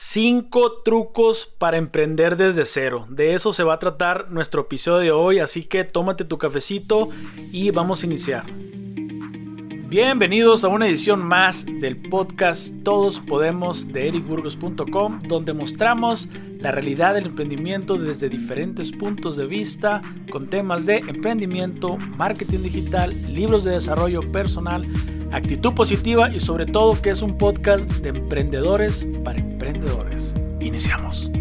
Cinco trucos para emprender desde cero. De eso se va a tratar nuestro episodio de hoy, así que tómate tu cafecito y vamos a iniciar. Bienvenidos a una edición más del podcast Todos Podemos de ericburgos.com, donde mostramos la realidad del emprendimiento desde diferentes puntos de vista, con temas de emprendimiento, marketing digital, libros de desarrollo personal, actitud positiva y sobre todo que es un podcast de emprendedores para emprendedores. Iniciamos.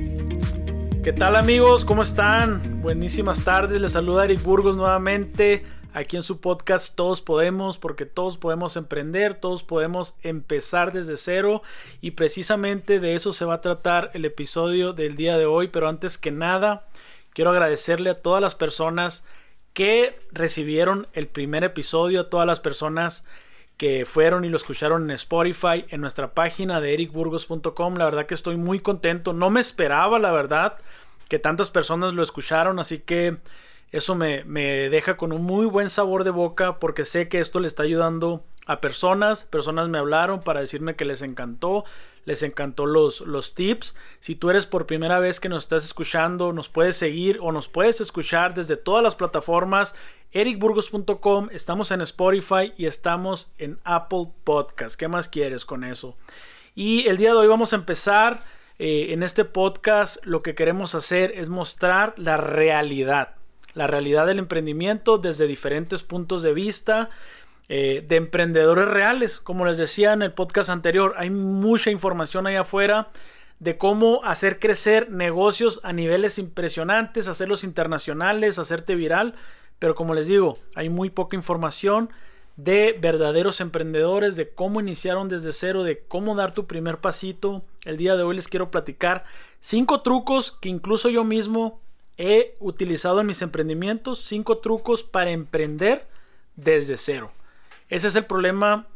¿Qué tal amigos? ¿Cómo están? Buenísimas tardes. Les saluda Eric Burgos nuevamente aquí en su podcast Todos Podemos, porque todos podemos emprender, todos podemos empezar desde cero y precisamente de eso se va a tratar el episodio del día de hoy. Pero antes que nada, quiero agradecerle a todas las personas que recibieron el primer episodio, a todas las personas que fueron y lo escucharon en Spotify, en nuestra página de ericburgos.com. La verdad que estoy muy contento. No me esperaba, la verdad, que tantas personas lo escucharon. Así que eso me, me deja con un muy buen sabor de boca porque sé que esto le está ayudando a personas. Personas me hablaron para decirme que les encantó les encantó los, los tips. Si tú eres por primera vez que nos estás escuchando, nos puedes seguir o nos puedes escuchar desde todas las plataformas. ericburgos.com, estamos en Spotify y estamos en Apple Podcast. ¿Qué más quieres con eso? Y el día de hoy vamos a empezar eh, en este podcast. Lo que queremos hacer es mostrar la realidad, la realidad del emprendimiento desde diferentes puntos de vista. Eh, de emprendedores reales. Como les decía en el podcast anterior, hay mucha información ahí afuera de cómo hacer crecer negocios a niveles impresionantes, hacerlos internacionales, hacerte viral. Pero como les digo, hay muy poca información de verdaderos emprendedores, de cómo iniciaron desde cero, de cómo dar tu primer pasito. El día de hoy les quiero platicar cinco trucos que incluso yo mismo he utilizado en mis emprendimientos, cinco trucos para emprender desde cero. Ese es el problema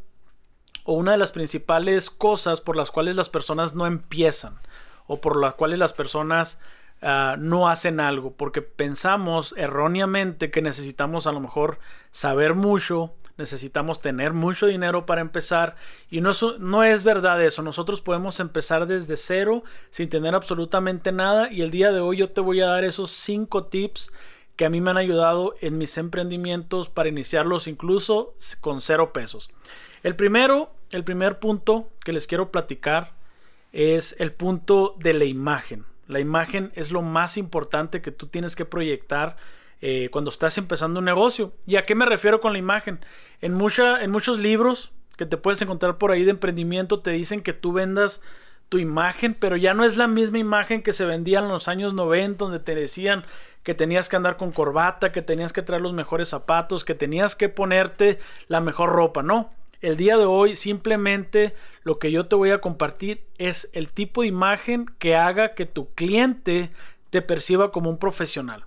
o una de las principales cosas por las cuales las personas no empiezan o por las cuales las personas ah, no hacen algo porque pensamos erróneamente que necesitamos a lo mejor saber mucho necesitamos tener mucho dinero para empezar y no, no es verdad eso nosotros podemos empezar desde cero sin tener absolutamente nada y el día de hoy yo te voy a dar esos cinco tips que a mí me han ayudado en mis emprendimientos para iniciarlos incluso con cero pesos. El primero, el primer punto que les quiero platicar es el punto de la imagen. La imagen es lo más importante que tú tienes que proyectar eh, cuando estás empezando un negocio. ¿Y a qué me refiero con la imagen? En, mucha, en muchos libros que te puedes encontrar por ahí de emprendimiento te dicen que tú vendas tu imagen, pero ya no es la misma imagen que se vendía en los años 90 donde te decían que tenías que andar con corbata, que tenías que traer los mejores zapatos, que tenías que ponerte la mejor ropa, no. El día de hoy simplemente lo que yo te voy a compartir es el tipo de imagen que haga que tu cliente te perciba como un profesional.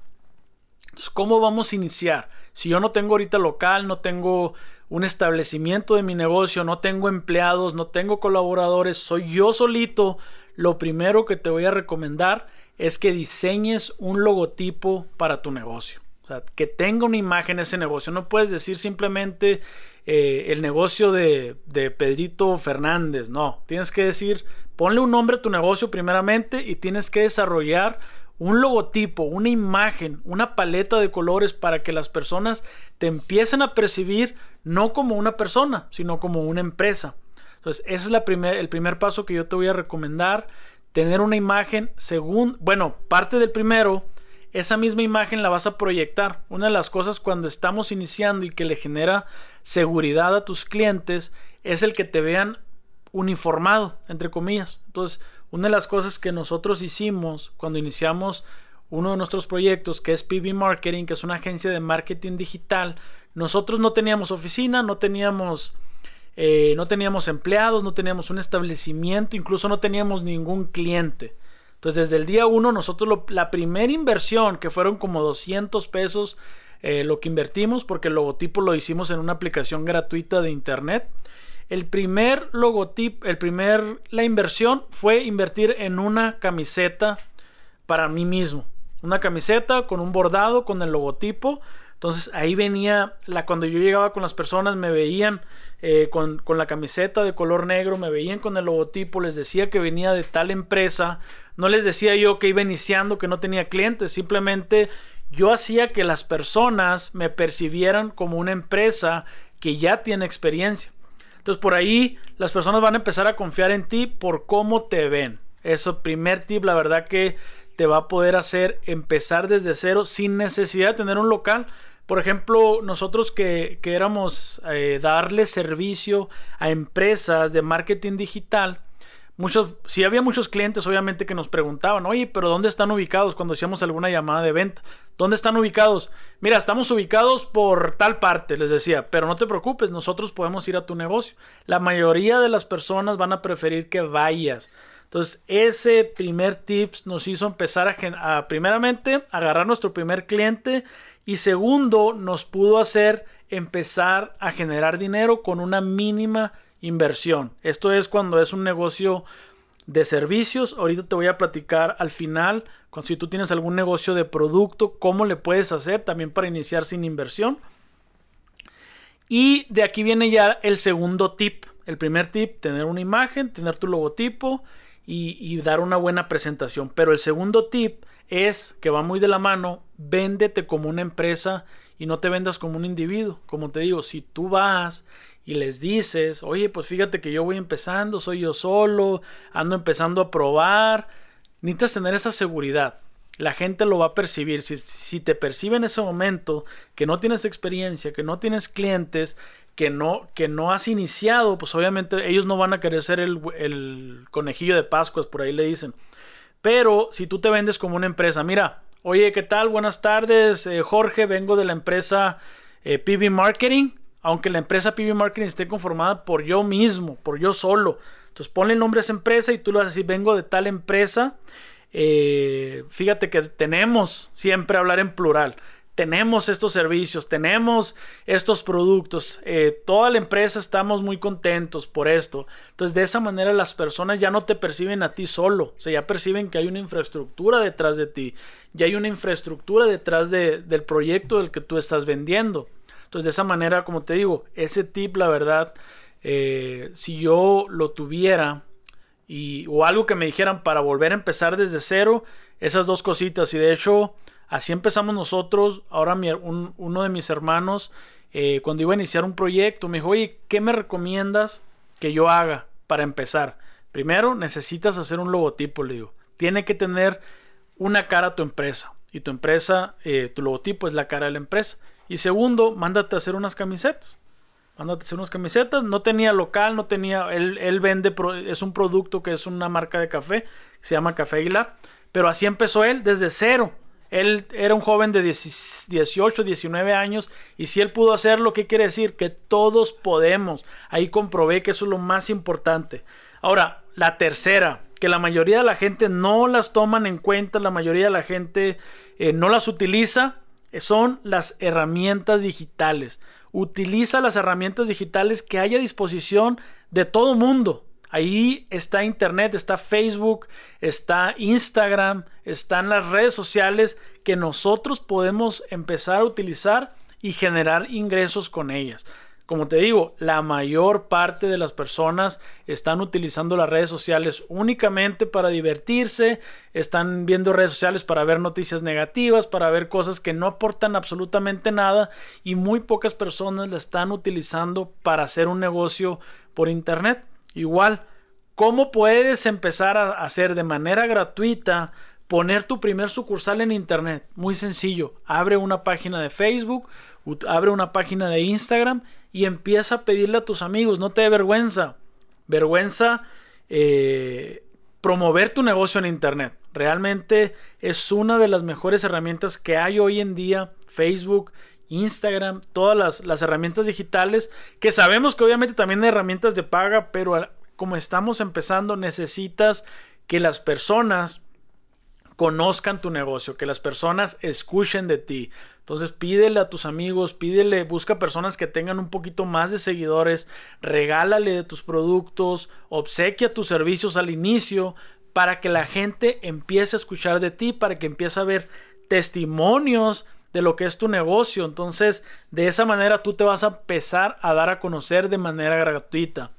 ¿Cómo vamos a iniciar? Si yo no tengo ahorita local, no tengo un establecimiento de mi negocio, no tengo empleados, no tengo colaboradores, soy yo solito, lo primero que te voy a recomendar es que diseñes un logotipo para tu negocio. O sea, que tenga una imagen ese negocio. No puedes decir simplemente eh, el negocio de, de Pedrito Fernández. No, tienes que decir, ponle un nombre a tu negocio primeramente y tienes que desarrollar un logotipo, una imagen, una paleta de colores para que las personas te empiecen a percibir no como una persona, sino como una empresa. Entonces, ese es el primer paso que yo te voy a recomendar tener una imagen según, bueno, parte del primero, esa misma imagen la vas a proyectar. Una de las cosas cuando estamos iniciando y que le genera seguridad a tus clientes es el que te vean uniformado, entre comillas. Entonces, una de las cosas que nosotros hicimos cuando iniciamos uno de nuestros proyectos, que es PB Marketing, que es una agencia de marketing digital, nosotros no teníamos oficina, no teníamos eh, no teníamos empleados, no teníamos un establecimiento, incluso no teníamos ningún cliente. Entonces desde el día uno nosotros la primera inversión, que fueron como 200 pesos, eh, lo que invertimos, porque el logotipo lo hicimos en una aplicación gratuita de internet. El primer logotipo, el primer, la inversión fue invertir en una camiseta para mí mismo. Una camiseta con un bordado, con el logotipo. Entonces ahí venía, la, cuando yo llegaba con las personas me veían eh, con, con, la camiseta de color negro, me veían con el logotipo, les decía que venía de tal empresa, no les decía yo que iba iniciando, que no tenía clientes, simplemente yo hacía que las personas me percibieran como una empresa que ya tiene experiencia. Entonces por ahí las personas van a empezar a confiar en ti por cómo te ven. Eso, primer tip, la verdad que te va a poder hacer empezar desde cero sin necesidad de tener un local. Por ejemplo, nosotros que, que éramos eh, darle servicio a empresas de marketing digital, muchos, si había muchos clientes obviamente que nos preguntaban, oye, pero ¿dónde están ubicados cuando hacíamos alguna llamada de venta? ¿Dónde están ubicados? Mira, estamos ubicados por tal parte, les decía, pero no te preocupes, nosotros podemos ir a tu negocio. La mayoría de las personas van a preferir que vayas. Entonces, ese primer tips nos hizo empezar a, a primeramente, agarrar nuestro primer cliente y segundo, nos pudo hacer empezar a generar dinero con una mínima inversión. Esto es cuando es un negocio de servicios. Ahorita te voy a platicar al final, si tú tienes algún negocio de producto, cómo le puedes hacer también para iniciar sin inversión. Y de aquí viene ya el segundo tip. El primer tip, tener una imagen, tener tu logotipo y, y dar una buena presentación. Pero el segundo tip es que va muy de la mano, véndete como una empresa y no te vendas como un individuo. Como te digo, si tú vas y les dices, oye, pues fíjate que yo voy empezando, soy yo solo, ando empezando a probar, necesitas tener esa seguridad. La gente lo va a percibir. Si, si te percibe en ese momento que no tienes experiencia, que no tienes clientes, que no, que no has iniciado, pues obviamente ellos no van a querer ser el, el conejillo de Pascuas, por ahí le dicen. Pero si tú te vendes como una empresa, mira, oye, ¿qué tal? Buenas tardes, eh, Jorge, vengo de la empresa eh, PB Marketing, aunque la empresa PB Marketing esté conformada por yo mismo, por yo solo. Entonces ponle el nombre a esa empresa y tú lo vas a decir, vengo de tal empresa. Eh, fíjate que tenemos siempre hablar en plural tenemos estos servicios, tenemos estos productos, eh, toda la empresa estamos muy contentos por esto. Entonces de esa manera las personas ya no te perciben a ti solo, o sea, ya perciben que hay una infraestructura detrás de ti, ya hay una infraestructura detrás del proyecto del que tú estás vendiendo. Entonces de esa manera, como te digo, ese tip, la verdad, eh, si yo lo tuviera y, o algo que me dijeran para volver a empezar desde cero, esas dos cositas, y de hecho Así empezamos nosotros. Ahora uno de mis hermanos, eh, cuando iba a iniciar un proyecto, me dijo, oye, ¿qué me recomiendas que yo haga para empezar? Primero, necesitas hacer un logotipo, le digo. Tiene que tener una cara a tu empresa. Y tu empresa, eh, tu logotipo es la cara de la empresa. Y segundo, mándate a hacer unas camisetas. Mándate a hacer unas camisetas. No tenía local, no tenía. Él, él vende, es un producto que es una marca de café, se llama Café Aguilar. Pero así empezó él desde cero. Él era un joven de 18, 19 años y si él pudo hacerlo, ¿qué quiere decir? Que todos podemos. Ahí comprobé que eso es lo más importante. Ahora, la tercera, que la mayoría de la gente no las toman en cuenta, la mayoría de la gente eh, no las utiliza, son las herramientas digitales. Utiliza las herramientas digitales que hay a disposición de todo mundo. Ahí está Internet, está Facebook, está Instagram, están las redes sociales que nosotros podemos empezar a utilizar y generar ingresos con ellas. Como te digo, la mayor parte de las personas están utilizando las redes sociales únicamente para divertirse, están viendo redes sociales para ver noticias negativas, para ver cosas que no aportan absolutamente nada y muy pocas personas la están utilizando para hacer un negocio por internet. Igual, ¿cómo puedes empezar a hacer de manera gratuita poner tu primer sucursal en internet? Muy sencillo. Abre una página de Facebook, abre una página de Instagram y empieza a pedirle a tus amigos. No te dé vergüenza. Vergüenza eh, promover tu negocio en internet. Realmente es una de las mejores herramientas que hay hoy en día. Facebook Instagram, todas las, las, herramientas digitales, que sabemos que obviamente también hay herramientas de paga, pero como estamos empezando necesitas que las personas conozcan tu negocio, que las personas escuchen de ti. Entonces pídele a tus amigos, pídele, busca personas que tengan un poquito más de seguidores, regálale de tus productos, obsequia tus servicios al inicio para que la gente empiece a escuchar de ti, para que empiece a ver testimonios de lo que es tu negocio. Entonces, de esa manera tú te vas a empezar a dar a conocer de manera gratuita.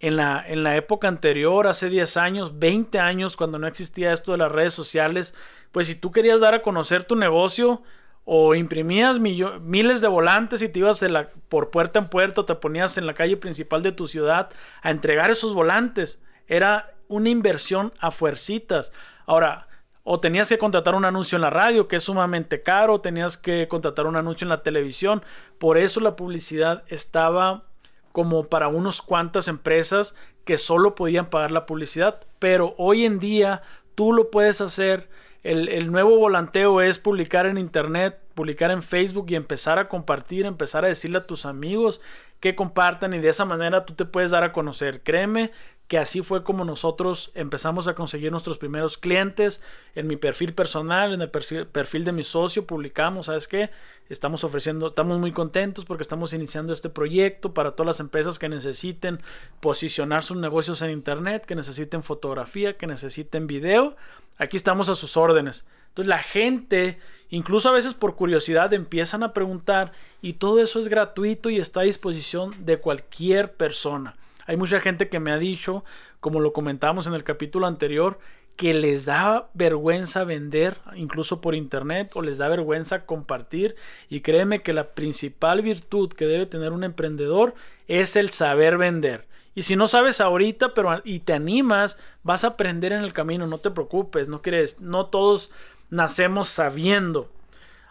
En la, en la época anterior, hace 10 años, 20 años, cuando no existía esto de las redes sociales, pues si tú querías dar a conocer tu negocio, o imprimías miles de volantes y te ibas por puerta en puerta, te ponías en la calle principal de tu ciudad a entregar esos volantes. Era una inversión a fuercitas. Ahora, o tenías que contratar un anuncio en la radio, que es sumamente caro, tenías que contratar un anuncio en la televisión. Por eso la publicidad estaba como para unos cuantas empresas que solo podían pagar la publicidad. Pero hoy en día tú lo puedes hacer el, nuevo volanteo es publicar en internet, publicar en Facebook y empezar a compartir, empezar a decirle a tus amigos que compartan y de esa manera tú te puedes dar a conocer. Créeme que así fue como nosotros empezamos a conseguir nuestros primeros clientes. En mi perfil personal, en el perfil, de mi socio, publicamos, ¿sabes qué? Estamos ofreciendo, estamos muy contentos porque estamos iniciando este proyecto para todas las empresas que necesiten posicionar sus negocios en Internet, que necesiten fotografía, que necesiten video. Aquí estamos a sus órdenes. Entonces la gente, incluso a veces por curiosidad, empiezan a preguntar y todo eso es gratuito y está a disposición de cualquier persona. Hay mucha gente que me ha dicho, como lo comentamos en el capítulo anterior, que les da vergüenza vender incluso por internet o les da vergüenza compartir y créeme que la principal virtud que debe tener un emprendedor es el saber vender. Y si no sabes ahorita, pero y te animas, vas a aprender en el camino, no te preocupes, no quieres, no todos nacemos sabiendo.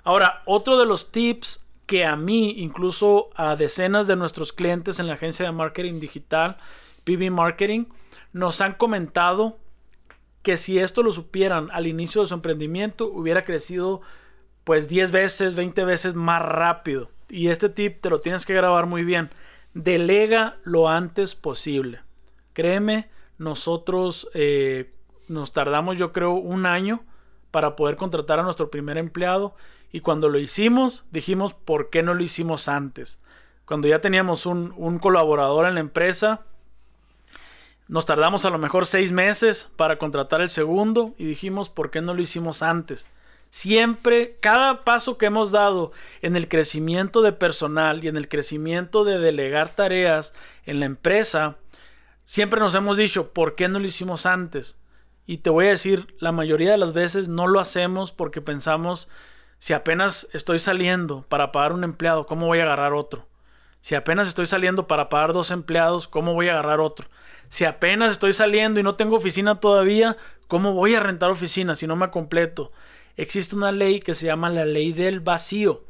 Ahora, otro de los tips que a mí, incluso a decenas de nuestros clientes en la agencia de marketing digital, PB Marketing, nos han comentado que si esto lo supieran al inicio de su emprendimiento, hubiera crecido pues 10 veces, 20 veces más rápido. Y este tip te lo tienes que grabar muy bien. Delega lo antes posible. Créeme, nosotros eh, nos tardamos yo creo un año para poder contratar a nuestro primer empleado y cuando lo hicimos, dijimos, ¿por qué no lo hicimos antes? Cuando ya teníamos un, colaborador en la empresa, nos tardamos a lo mejor seis meses para contratar el segundo y dijimos, ¿por qué no lo hicimos antes? Siempre, cada paso que hemos dado en el crecimiento de personal y en el crecimiento de delegar tareas en la empresa, siempre nos hemos dicho, ¿por qué no lo hicimos antes? Y te voy a decir, la mayoría de las veces no lo hacemos porque pensamos si apenas estoy saliendo para pagar un empleado, ¿cómo voy a agarrar otro? Si apenas estoy saliendo para pagar dos empleados, ¿cómo voy a agarrar otro? Si apenas estoy saliendo y no tengo oficina todavía, ¿cómo voy a rentar oficina si no me completo? Existe una ley que se llama la ley del vacío.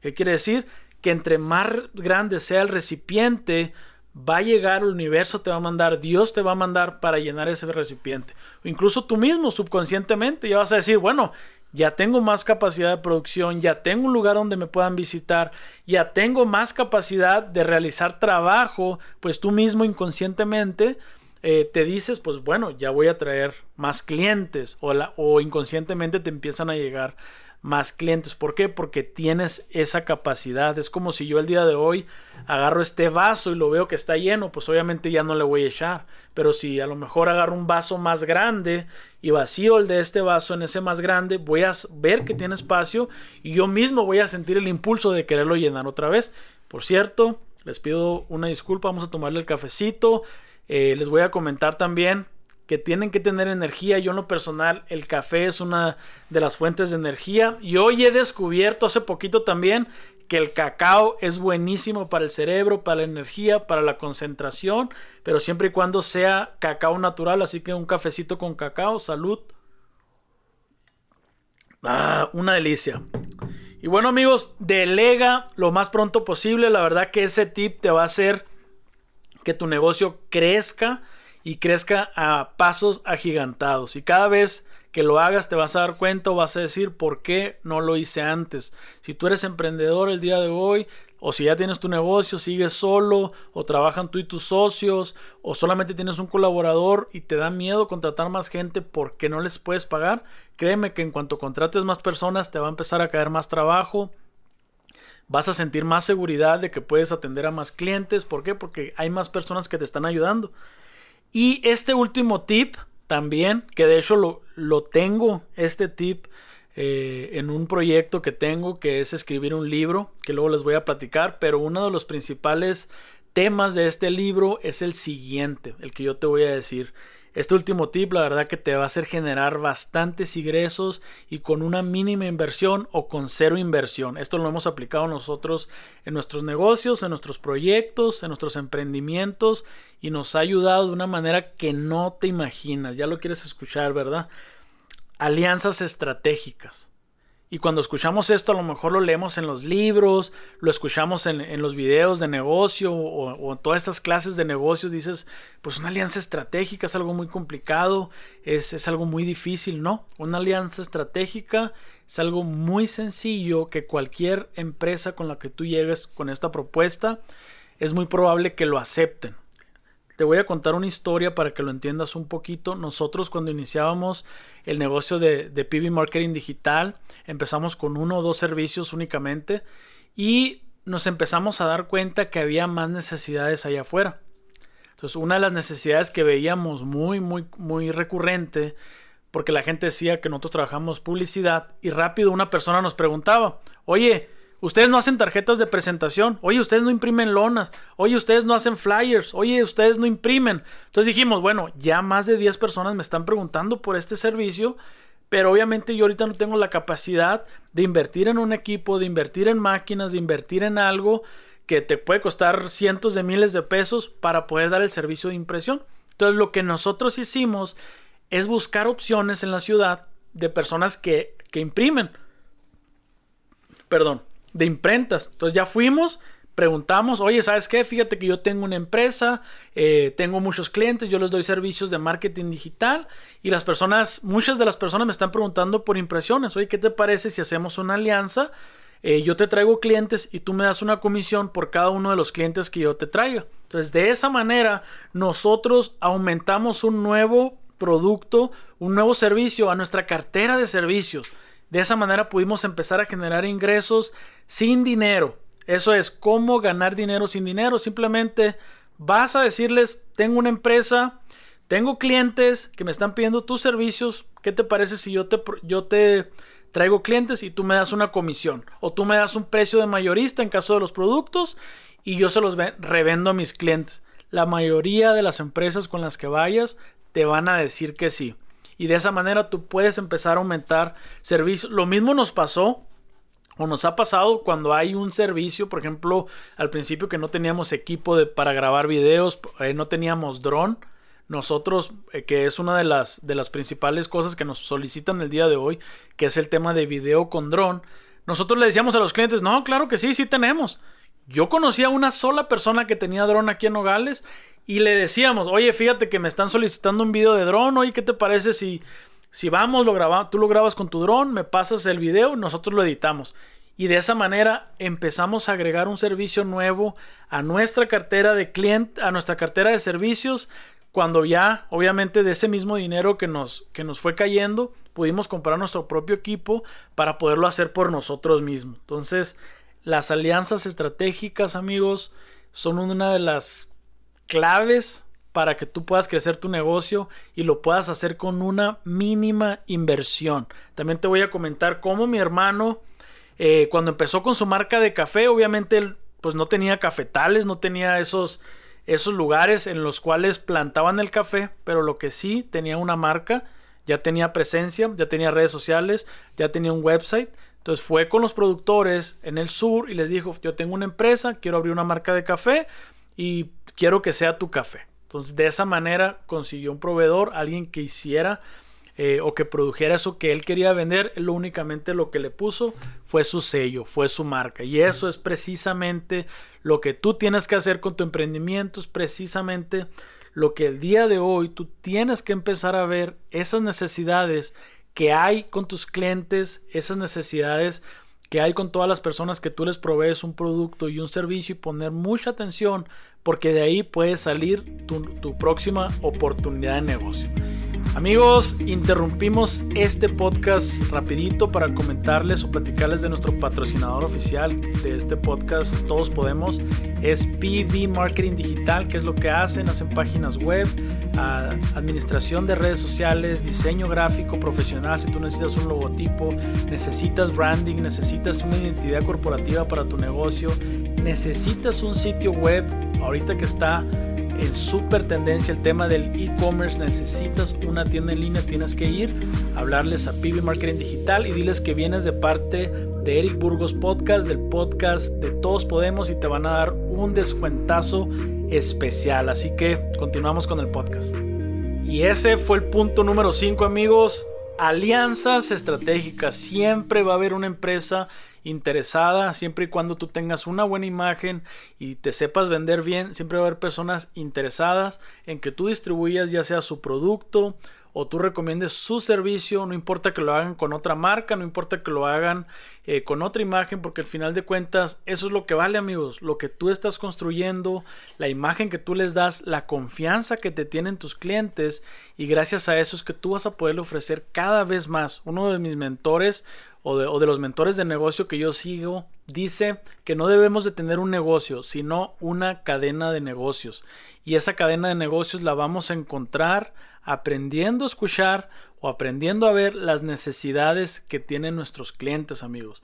¿Qué quiere decir? Que entre más grande sea el recipiente, va a llegar el universo, te va a mandar, Dios te va a mandar para llenar ese recipiente. O incluso tú mismo, subconscientemente, ya vas a decir, bueno, ya tengo más capacidad de producción, ya tengo un lugar donde me puedan visitar, ya tengo más capacidad de realizar trabajo, pues tú mismo inconscientemente eh, te dices, pues bueno, ya voy a traer más clientes o, o inconscientemente te empiezan a llegar más clientes. ¿Por qué? Porque tienes esa capacidad. Es como si yo el día de hoy agarro este vaso y lo veo que está lleno, pues obviamente ya no le voy a echar. Pero si a lo mejor agarro un vaso más grande y vacío el de este vaso en ese más grande, voy a ver que tiene espacio y yo mismo voy a sentir el impulso de quererlo llenar otra vez. Por cierto, les pido una disculpa, vamos a tomarle el cafecito. Eh, les voy a comentar también que tienen que tener energía. Yo en lo personal, el café es una de las fuentes de energía. Y hoy he descubierto hace poquito también que el cacao es buenísimo para el cerebro, para la energía, para la concentración, pero siempre y cuando sea cacao natural. Así que un cafecito con cacao, salud. Ah, una delicia. Y bueno amigos, delega lo más pronto posible. La verdad que ese tip te va a hacer que tu negocio crezca y crezca a pasos agigantados. Y cada vez que lo hagas te vas a dar cuenta o vas a decir por qué no lo hice antes. Si tú eres emprendedor el día de hoy o si ya tienes tu negocio, sigues solo o trabajan tú y tus socios o solamente tienes un colaborador y te da miedo contratar más gente porque no les puedes pagar, créeme que en cuanto contrates más personas te va a empezar a caer más trabajo. Vas a sentir más seguridad de que puedes atender a más clientes. ¿Por qué? Porque hay más personas que te están ayudando. Y este último tip también, que de hecho lo, lo tengo, este tip eh, en un proyecto que tengo que es escribir un libro, que luego les voy a platicar, pero uno de los principales temas de este libro es el siguiente, el que yo te voy a decir. Este último tip, la verdad que te va a hacer generar bastantes ingresos y con una mínima inversión o con cero inversión. Esto lo hemos aplicado nosotros en nuestros negocios, en nuestros proyectos, en nuestros emprendimientos y nos ha ayudado de una manera que no te imaginas. Ya lo quieres escuchar, ¿verdad? Alianzas estratégicas. Y cuando escuchamos esto, a lo mejor lo leemos en los libros, lo escuchamos en, los videos de negocio o, en todas estas clases de negocios. Dices, pues una alianza estratégica es algo muy complicado, es, es algo muy difícil. No, una alianza estratégica es algo muy sencillo que cualquier empresa con la que tú llegues con esta propuesta es muy probable que lo acepten. Te voy a contar una historia para que lo entiendas un poquito. Nosotros cuando iniciábamos el negocio de, de PB Marketing Digital, empezamos con uno o dos servicios únicamente y nos empezamos a dar cuenta que había más necesidades allá afuera. Entonces, una de las necesidades que veíamos muy, muy, muy recurrente, porque la gente decía que nosotros trabajamos publicidad y rápido una persona nos preguntaba, oye, Ustedes no hacen tarjetas de presentación. Oye, ustedes no imprimen lonas. Oye, ustedes no hacen flyers. Oye, ustedes no imprimen. Entonces dijimos, bueno, ya más de 10 personas me están preguntando por este servicio. Pero obviamente yo ahorita no tengo la capacidad de invertir en un equipo, de invertir en máquinas, de invertir en algo que te puede costar cientos de miles de pesos para poder dar el servicio de impresión. Entonces lo que nosotros hicimos es buscar opciones en la ciudad de personas que, que imprimen. Perdón de imprentas. Entonces ya fuimos, preguntamos, oye, ¿sabes qué? Fíjate que yo tengo una empresa, eh, tengo muchos clientes, yo les doy servicios de marketing digital y las personas, muchas de las personas me están preguntando por impresiones. Oye, ¿qué te parece si hacemos una alianza? Eh, yo te traigo clientes y tú me das una comisión por cada uno de los clientes que yo te traiga. Entonces, de esa manera, nosotros aumentamos un nuevo producto, un nuevo servicio a nuestra cartera de servicios. De esa manera pudimos empezar a generar ingresos sin dinero. Eso es cómo ganar dinero sin dinero. Simplemente vas a decirles, tengo una empresa, tengo clientes que me están pidiendo tus servicios. ¿Qué te parece si yo te, yo te traigo clientes y tú me das una comisión? O tú me das un precio de mayorista en caso de los productos y yo se los revendo a mis clientes. La mayoría de las empresas con las que vayas te van a decir que sí. Y de esa manera tú puedes empezar a aumentar servicios. Lo mismo nos pasó o nos ha pasado cuando hay un servicio, por ejemplo, al principio que no teníamos equipo de, para grabar videos, eh, no teníamos dron. Nosotros, eh, que es una de las, de las principales cosas que nos solicitan el día de hoy, que es el tema de video con dron, nosotros le decíamos a los clientes, no, claro que sí, sí tenemos. Yo conocía a una sola persona que tenía dron aquí en Nogales y le decíamos, oye, fíjate que me están solicitando un video de dron, oye, ¿qué te parece si si vamos, lo grabamos, tú lo grabas con tu dron, me pasas el video, nosotros lo editamos. Y de esa manera empezamos a agregar un servicio nuevo a nuestra cartera de cliente, a nuestra cartera de servicios, cuando ya, obviamente, de ese mismo dinero que nos, que nos fue cayendo, pudimos comprar nuestro propio equipo para poderlo hacer por nosotros mismos. Entonces, las alianzas estratégicas, amigos, son una de las claves para que tú puedas crecer tu negocio y lo puedas hacer con una mínima inversión. También te voy a comentar cómo mi hermano, eh, cuando empezó con su marca de café, obviamente él pues no tenía cafetales, no tenía esos, esos lugares en los cuales plantaban el café, pero lo que sí tenía una marca, ya tenía presencia, ya tenía redes sociales, ya tenía un website. Entonces fue con los productores en el sur y les dijo, yo tengo una empresa, quiero abrir una marca de café y quiero que sea tu café. Entonces, de esa manera consiguió un proveedor, alguien que hiciera eh, o que produjera eso que él quería vender. Lo únicamente lo que le puso fue su sello, fue su marca. Y eso es precisamente lo que tú tienes que hacer con tu emprendimiento, es precisamente lo que el día de hoy tú tienes que empezar a ver esas necesidades que hay con tus clientes, esas necesidades que hay con todas las personas que tú les provees un producto y un servicio y poner mucha atención porque de ahí puede salir tu, próxima oportunidad de negocio. Amigos, interrumpimos este podcast rapidito para comentarles o platicarles de nuestro patrocinador oficial de este podcast, Todos Podemos, es PB Marketing Digital, que es lo que hacen, hacen páginas web, administración de redes sociales, diseño gráfico profesional, si tú necesitas un logotipo, necesitas branding, necesitas una identidad corporativa para tu negocio, necesitas un sitio web, ahorita que está en super tendencia el tema del e-commerce, necesitas una tienda en línea, tienes que ir a hablarles a PB Marketing Digital y diles que vienes de parte de Eric Burgos Podcast, del podcast de Todos Podemos y te van a dar un descuentazo especial. Así que continuamos con el podcast. Y ese fue el punto número 5 amigos. Alianzas estratégicas. Siempre va a haber una empresa interesada, siempre y cuando tú tengas una buena imagen y te sepas vender bien, siempre va a haber personas interesadas en que tú distribuyas ya sea su producto o tú recomiendes su servicio, no importa que lo hagan con otra marca, no importa que lo hagan eh, con otra imagen, porque al final de cuentas eso es lo que vale amigos, lo que tú estás construyendo, la imagen que tú les das, la confianza que te tienen tus clientes y gracias a eso es que tú vas a poder ofrecer cada vez más. Uno de mis mentores o de, los mentores de negocio que yo sigo dice que no debemos de tener un negocio, sino una cadena de negocios. Y esa cadena de negocios la vamos a encontrar aprendiendo a escuchar o aprendiendo a ver las necesidades que tienen nuestros clientes, amigos.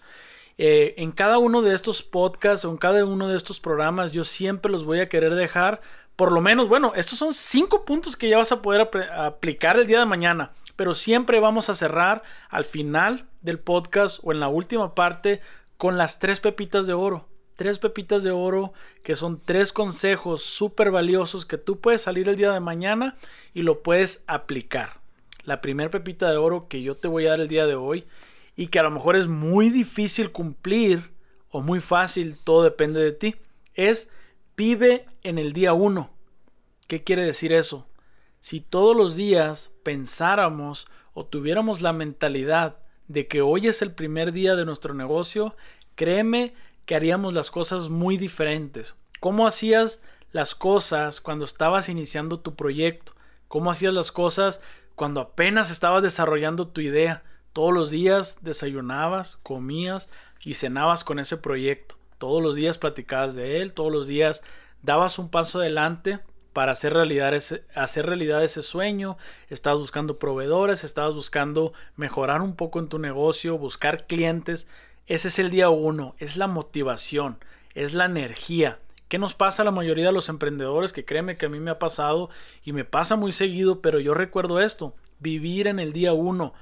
Eh, en cada uno de estos podcasts o en cada uno de estos programas yo siempre los voy a querer dejar por lo menos, bueno, estos son cinco puntos que ya vas a poder aplicar el día de mañana, pero siempre vamos a cerrar al final del podcast o en la última parte con las tres pepitas de oro tres pepitas de oro que son tres consejos súper valiosos que tú puedes salir el día de mañana y lo puedes aplicar. La primera pepita de oro que yo te voy a dar el día de hoy y que a lo mejor es muy difícil cumplir o muy fácil, todo depende de ti, es vive en el día uno. ¿Qué quiere decir eso? Si todos los días pensáramos o tuviéramos la mentalidad de que hoy es el primer día de nuestro negocio, créeme que haríamos las cosas muy diferentes. ¿Cómo hacías las cosas cuando estabas iniciando tu proyecto? ¿Cómo hacías las cosas cuando apenas estabas desarrollando tu idea? Todos los días desayunabas, comías y cenabas con ese proyecto. Todos los días platicabas de él, todos los días dabas un paso adelante para hacer realidad ese, hacer realidad ese sueño, estabas buscando proveedores, estabas buscando mejorar un poco en tu negocio, buscar clientes, ese es el día uno, es la motivación, es la energía. ¿Qué nos pasa a la mayoría de los emprendedores? Que créeme que a mí me ha pasado y me pasa muy seguido, pero yo recuerdo esto, vivir en el día uno.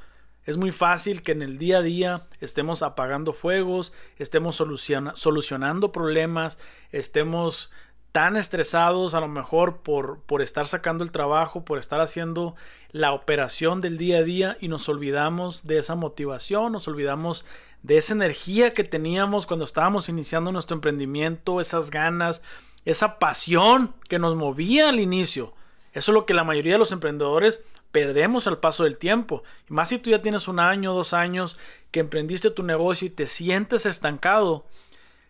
Es muy fácil que en el día a día estemos apagando fuegos, estemos solucionando problemas, estemos tan estresados a lo mejor por, por estar sacando el trabajo, por estar haciendo la operación del día a día y nos olvidamos de esa motivación, nos olvidamos de esa energía que teníamos cuando estábamos iniciando nuestro emprendimiento, esas ganas, esa pasión que nos movía al inicio. Eso es lo que la mayoría de los emprendedores perdemos al paso del tiempo. Más si tú ya tienes un año, dos años que emprendiste tu negocio y te sientes estancado,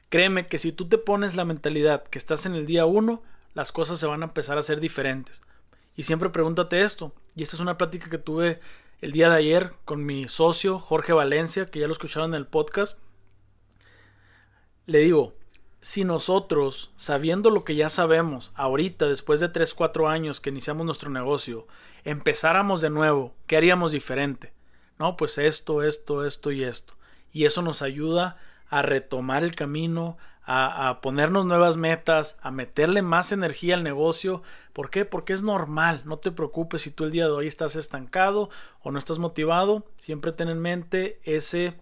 créeme que si tú te pones la mentalidad que estás en el día uno, las cosas se van a empezar a ser diferentes. Y siempre pregúntate esto, y esta es una plática que tuve el día de ayer con mi socio Jorge Valencia, que ya lo escucharon en el podcast. Le digo, si nosotros, sabiendo lo que ya sabemos, ahorita, después de 3, 4 años que iniciamos nuestro negocio, empezáramos de nuevo, ¿qué haríamos diferente? No, pues esto, esto, esto y esto. Y eso nos ayuda a retomar el camino, a, ponernos nuevas metas, a meterle más energía al negocio. ¿Por qué? Porque es normal. No te preocupes si tú el día de hoy estás estancado o no estás motivado. Siempre ten en mente ese,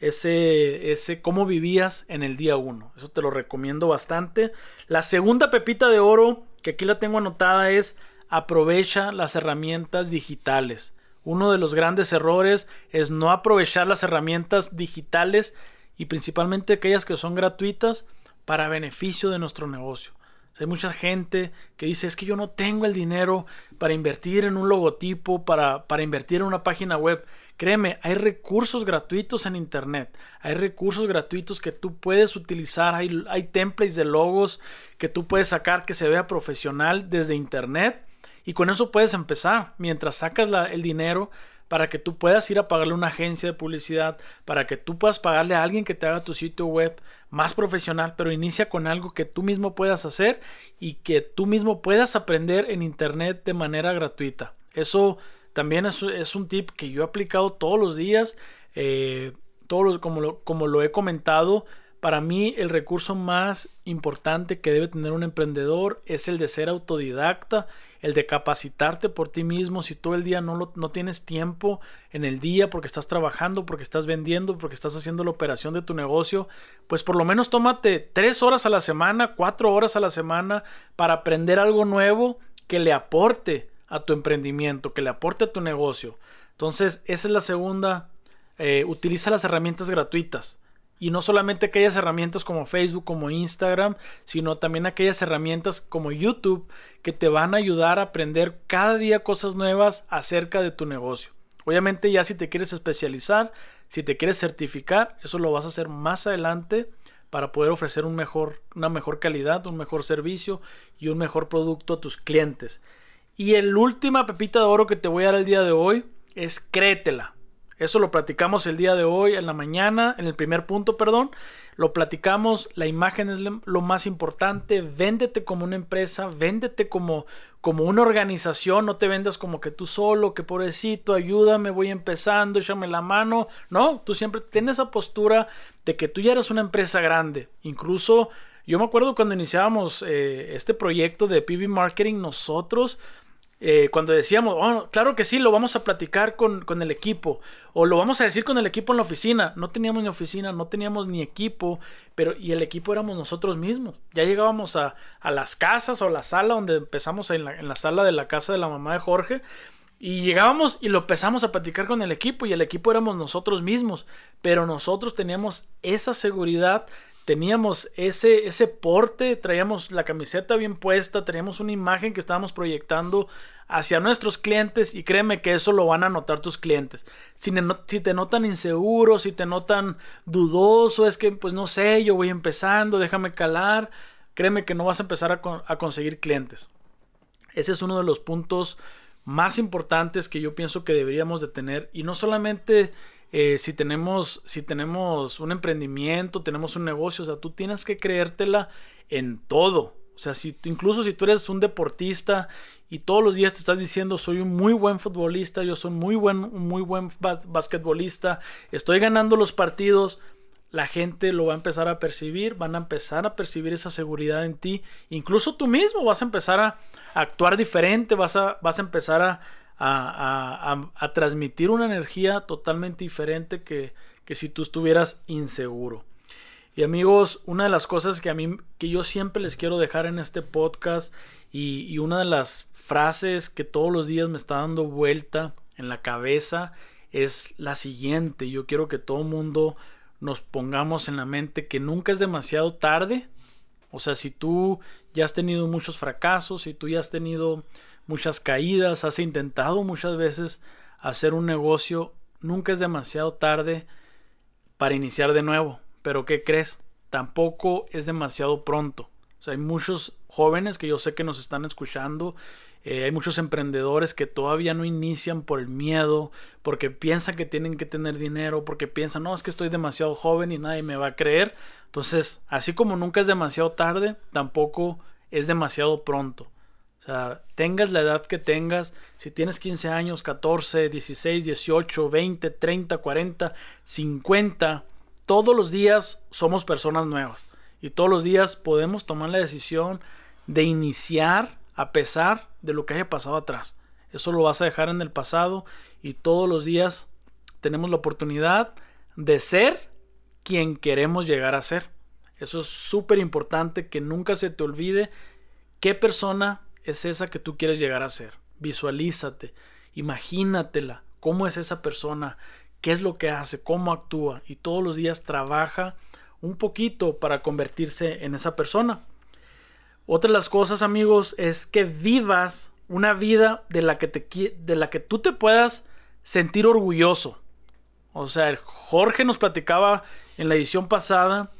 ese, ese, cómo vivías en el día uno. Eso te lo recomiendo bastante. La segunda pepita de oro, que aquí la tengo anotada, es aprovecha las herramientas digitales. Uno de los grandes errores es no aprovechar las herramientas digitales y principalmente aquellas que son gratuitas para beneficio de nuestro negocio. hay mucha gente que dice es que yo no tengo el dinero para invertir en un logotipo, para, para invertir en una página web. Créeme, hay recursos gratuitos en Internet, hay recursos gratuitos que tú puedes utilizar, hay, hay templates de logos que tú puedes sacar que se vea profesional desde Internet Y con eso puedes empezar mientras sacas el dinero para que tú puedas ir a pagarle a una agencia de publicidad, para que tú puedas pagarle a alguien que te haga tu sitio web más profesional, pero inicia con algo que tú mismo puedas hacer y que tú mismo puedas aprender en internet de manera gratuita. Eso también es, un tip que yo he aplicado todos los días, eh, todos como, como lo he comentado. Para mí el recurso más importante que debe tener un emprendedor es el de ser autodidacta, el de capacitarte por ti mismo. Si todo el día no, no tienes tiempo en el día porque estás trabajando, porque estás vendiendo, porque estás haciendo la operación de tu negocio, pues por lo menos tómate tres horas a la semana, cuatro horas a la semana para aprender algo nuevo que le aporte a tu emprendimiento, que le aporte a tu negocio. Entonces, esa es la segunda. Eh, utiliza las herramientas gratuitas. Y no solamente aquellas herramientas como Facebook, como Instagram, sino también aquellas herramientas como YouTube que te van a ayudar a aprender cada día cosas nuevas acerca de tu negocio. Obviamente ya si te quieres especializar, si te quieres certificar, eso lo vas a hacer más adelante para poder ofrecer un mejor, una mejor calidad, un mejor servicio y un mejor producto a tus clientes. Y el última pepita de oro que te voy a dar el día de hoy es créetela. Eso lo platicamos el día de hoy, en la mañana, en el primer punto, perdón. Lo platicamos, la imagen es lo más importante. Véndete como una empresa, véndete como, como una organización. No te vendas como que tú solo, que pobrecito, ayúdame, voy empezando, échame la mano. No, tú siempre tienes esa postura de que tú ya eres una empresa grande. Incluso yo me acuerdo cuando iniciábamos eh, este proyecto de PB Marketing, nosotros eh, cuando decíamos, oh, claro que sí, lo vamos a platicar con, el equipo, o lo vamos a decir con el equipo en la oficina. No teníamos ni oficina, no teníamos ni equipo, pero y el equipo éramos nosotros mismos. Ya llegábamos a, las casas o a la sala donde empezamos en la, en la sala de la casa de la mamá de Jorge. Y llegábamos y lo empezamos a platicar con el equipo y el equipo éramos nosotros mismos, pero nosotros teníamos esa seguridad teníamos ese, ese porte, traíamos la camiseta bien puesta, teníamos una imagen que estábamos proyectando hacia nuestros clientes y créeme que eso lo van a notar tus clientes. Si, te notan inseguro, si te notan dudoso, es que pues no sé, yo voy empezando, déjame calar, créeme que no vas a empezar a, a conseguir clientes. Ese es uno de los puntos más importantes que yo pienso que deberíamos de tener y no solamente eh, si, tenemos, si tenemos un emprendimiento, tenemos un negocio, o sea, tú tienes que creértela en todo. O sea, si, incluso si tú eres un deportista y todos los días te estás diciendo soy un muy buen futbolista, yo soy muy buen, muy buen basquetbolista, estoy ganando los partidos, la gente lo va a empezar a percibir, van a empezar a percibir esa seguridad en ti, incluso tú mismo vas a empezar a actuar diferente, vas a, vas a empezar a, a, transmitir una energía totalmente diferente que, si tú estuvieras inseguro. Y amigos, una de las cosas que a mí, que yo siempre les quiero dejar en este podcast y, y una de las frases que todos los días me está dando vuelta en la cabeza es la siguiente. Yo quiero que todo mundo nos pongamos en la mente que nunca es demasiado tarde. O sea, si tú ya has tenido muchos fracasos, si tú ya has tenido muchas caídas, has intentado muchas veces hacer un negocio, nunca es demasiado tarde para iniciar de nuevo. Pero ¿qué crees? Tampoco es demasiado pronto. O sea, hay muchos jóvenes que yo sé que nos están escuchando, eh, hay muchos emprendedores que todavía no inician por el miedo, porque piensan que tienen que tener dinero, porque piensan, no, es que estoy demasiado joven y nadie me va a creer. Entonces, así como nunca es demasiado tarde, tampoco es demasiado pronto tengas la edad que tengas, si tienes 15 años, 14, 16, 18, 20, 30, 40, 50, todos los días somos personas nuevas y todos los días podemos tomar la decisión de iniciar a pesar de lo que haya pasado atrás. Eso lo vas a dejar en el pasado y todos los días tenemos la oportunidad de ser quien queremos llegar a ser. Eso es súper importante que nunca se te olvide qué persona es esa que tú quieres llegar a ser. Visualízate, imagínatela, cómo es esa persona, qué es lo que hace, cómo actúa y todos los días trabaja un poquito para convertirse en esa persona. Otra de las cosas, amigos, es que vivas una vida de la que, te, de la que tú te puedas sentir orgulloso. O sea, Jorge nos platicaba en la edición pasada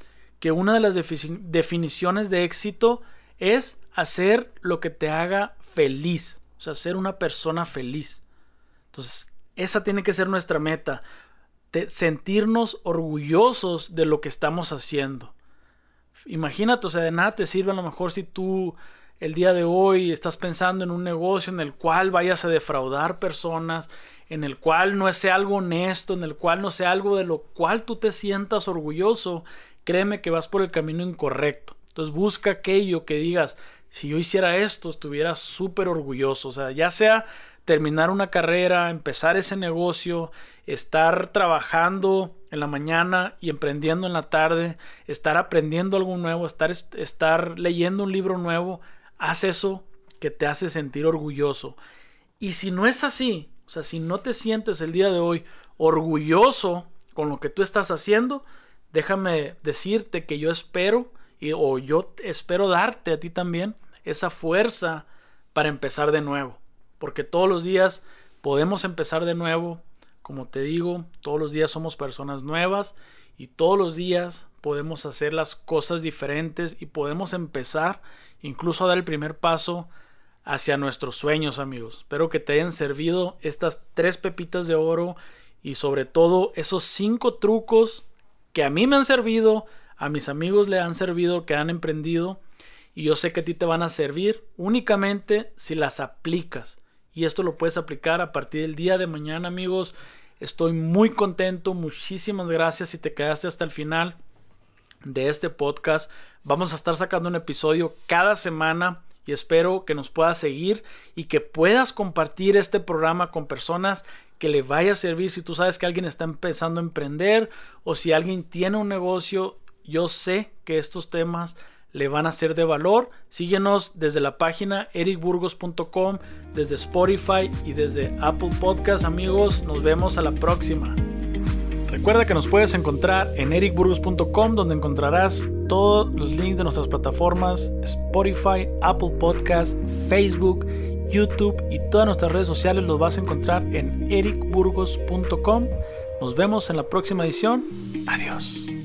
que una de las definiciones de éxito es hacer lo que te haga feliz. o sea, ser una persona feliz. Entonces, esa tiene que ser nuestra meta, sentirnos orgullosos de lo que estamos haciendo. Imagínate, o sea, de nada te sirve a lo mejor si tú el día de hoy estás pensando en un negocio en el cual vayas a defraudar personas, en el cual no sea algo honesto, en el cual no sea algo de lo cual tú te sientas orgulloso, créeme que vas por el camino incorrecto. Entonces busca aquello que digas, si yo hiciera esto, estuviera súper orgulloso. O sea, ya sea terminar una carrera, empezar ese negocio, estar trabajando en la mañana y emprendiendo en la tarde, estar aprendiendo algo nuevo, estar, estar leyendo un libro nuevo, haz eso que te hace sentir orgulloso. Y si no es así, o sea, si no te sientes el día de hoy orgulloso con lo que tú estás haciendo, déjame decirte que yo espero y, o yo espero darte a ti también esa fuerza para empezar de nuevo. Porque todos los días podemos empezar de nuevo. Como te digo, todos los días somos personas nuevas y todos los días podemos hacer las cosas diferentes y podemos empezar incluso a dar el primer paso hacia nuestros sueños, amigos. Espero que te hayan servido estas tres pepitas de oro y sobre todo esos cinco trucos que a mí me han servido, a mis amigos le han servido, que han emprendido y yo sé que a ti te van a servir únicamente si las aplicas. Y esto lo puedes aplicar a partir del día de mañana, amigos. Estoy muy contento. Muchísimas gracias si te quedaste hasta el final de este podcast. Vamos a estar sacando un episodio cada semana y espero que nos puedas seguir y que puedas compartir este programa con personas que le vaya a servir si tú sabes que alguien está empezando a emprender o si alguien tiene un negocio. Yo sé que estos temas le van a ser de valor. Síguenos desde la página ericburgos.com, desde Spotify y desde Apple Podcast, amigos. Nos vemos a la próxima. Recuerda que nos puedes encontrar en ericburgos.com donde encontrarás todos los links de nuestras plataformas Spotify, Apple Podcast, Facebook, YouTube y todas nuestras redes sociales los vas a encontrar en ericburgos.com. Nos vemos en la próxima edición. Adiós.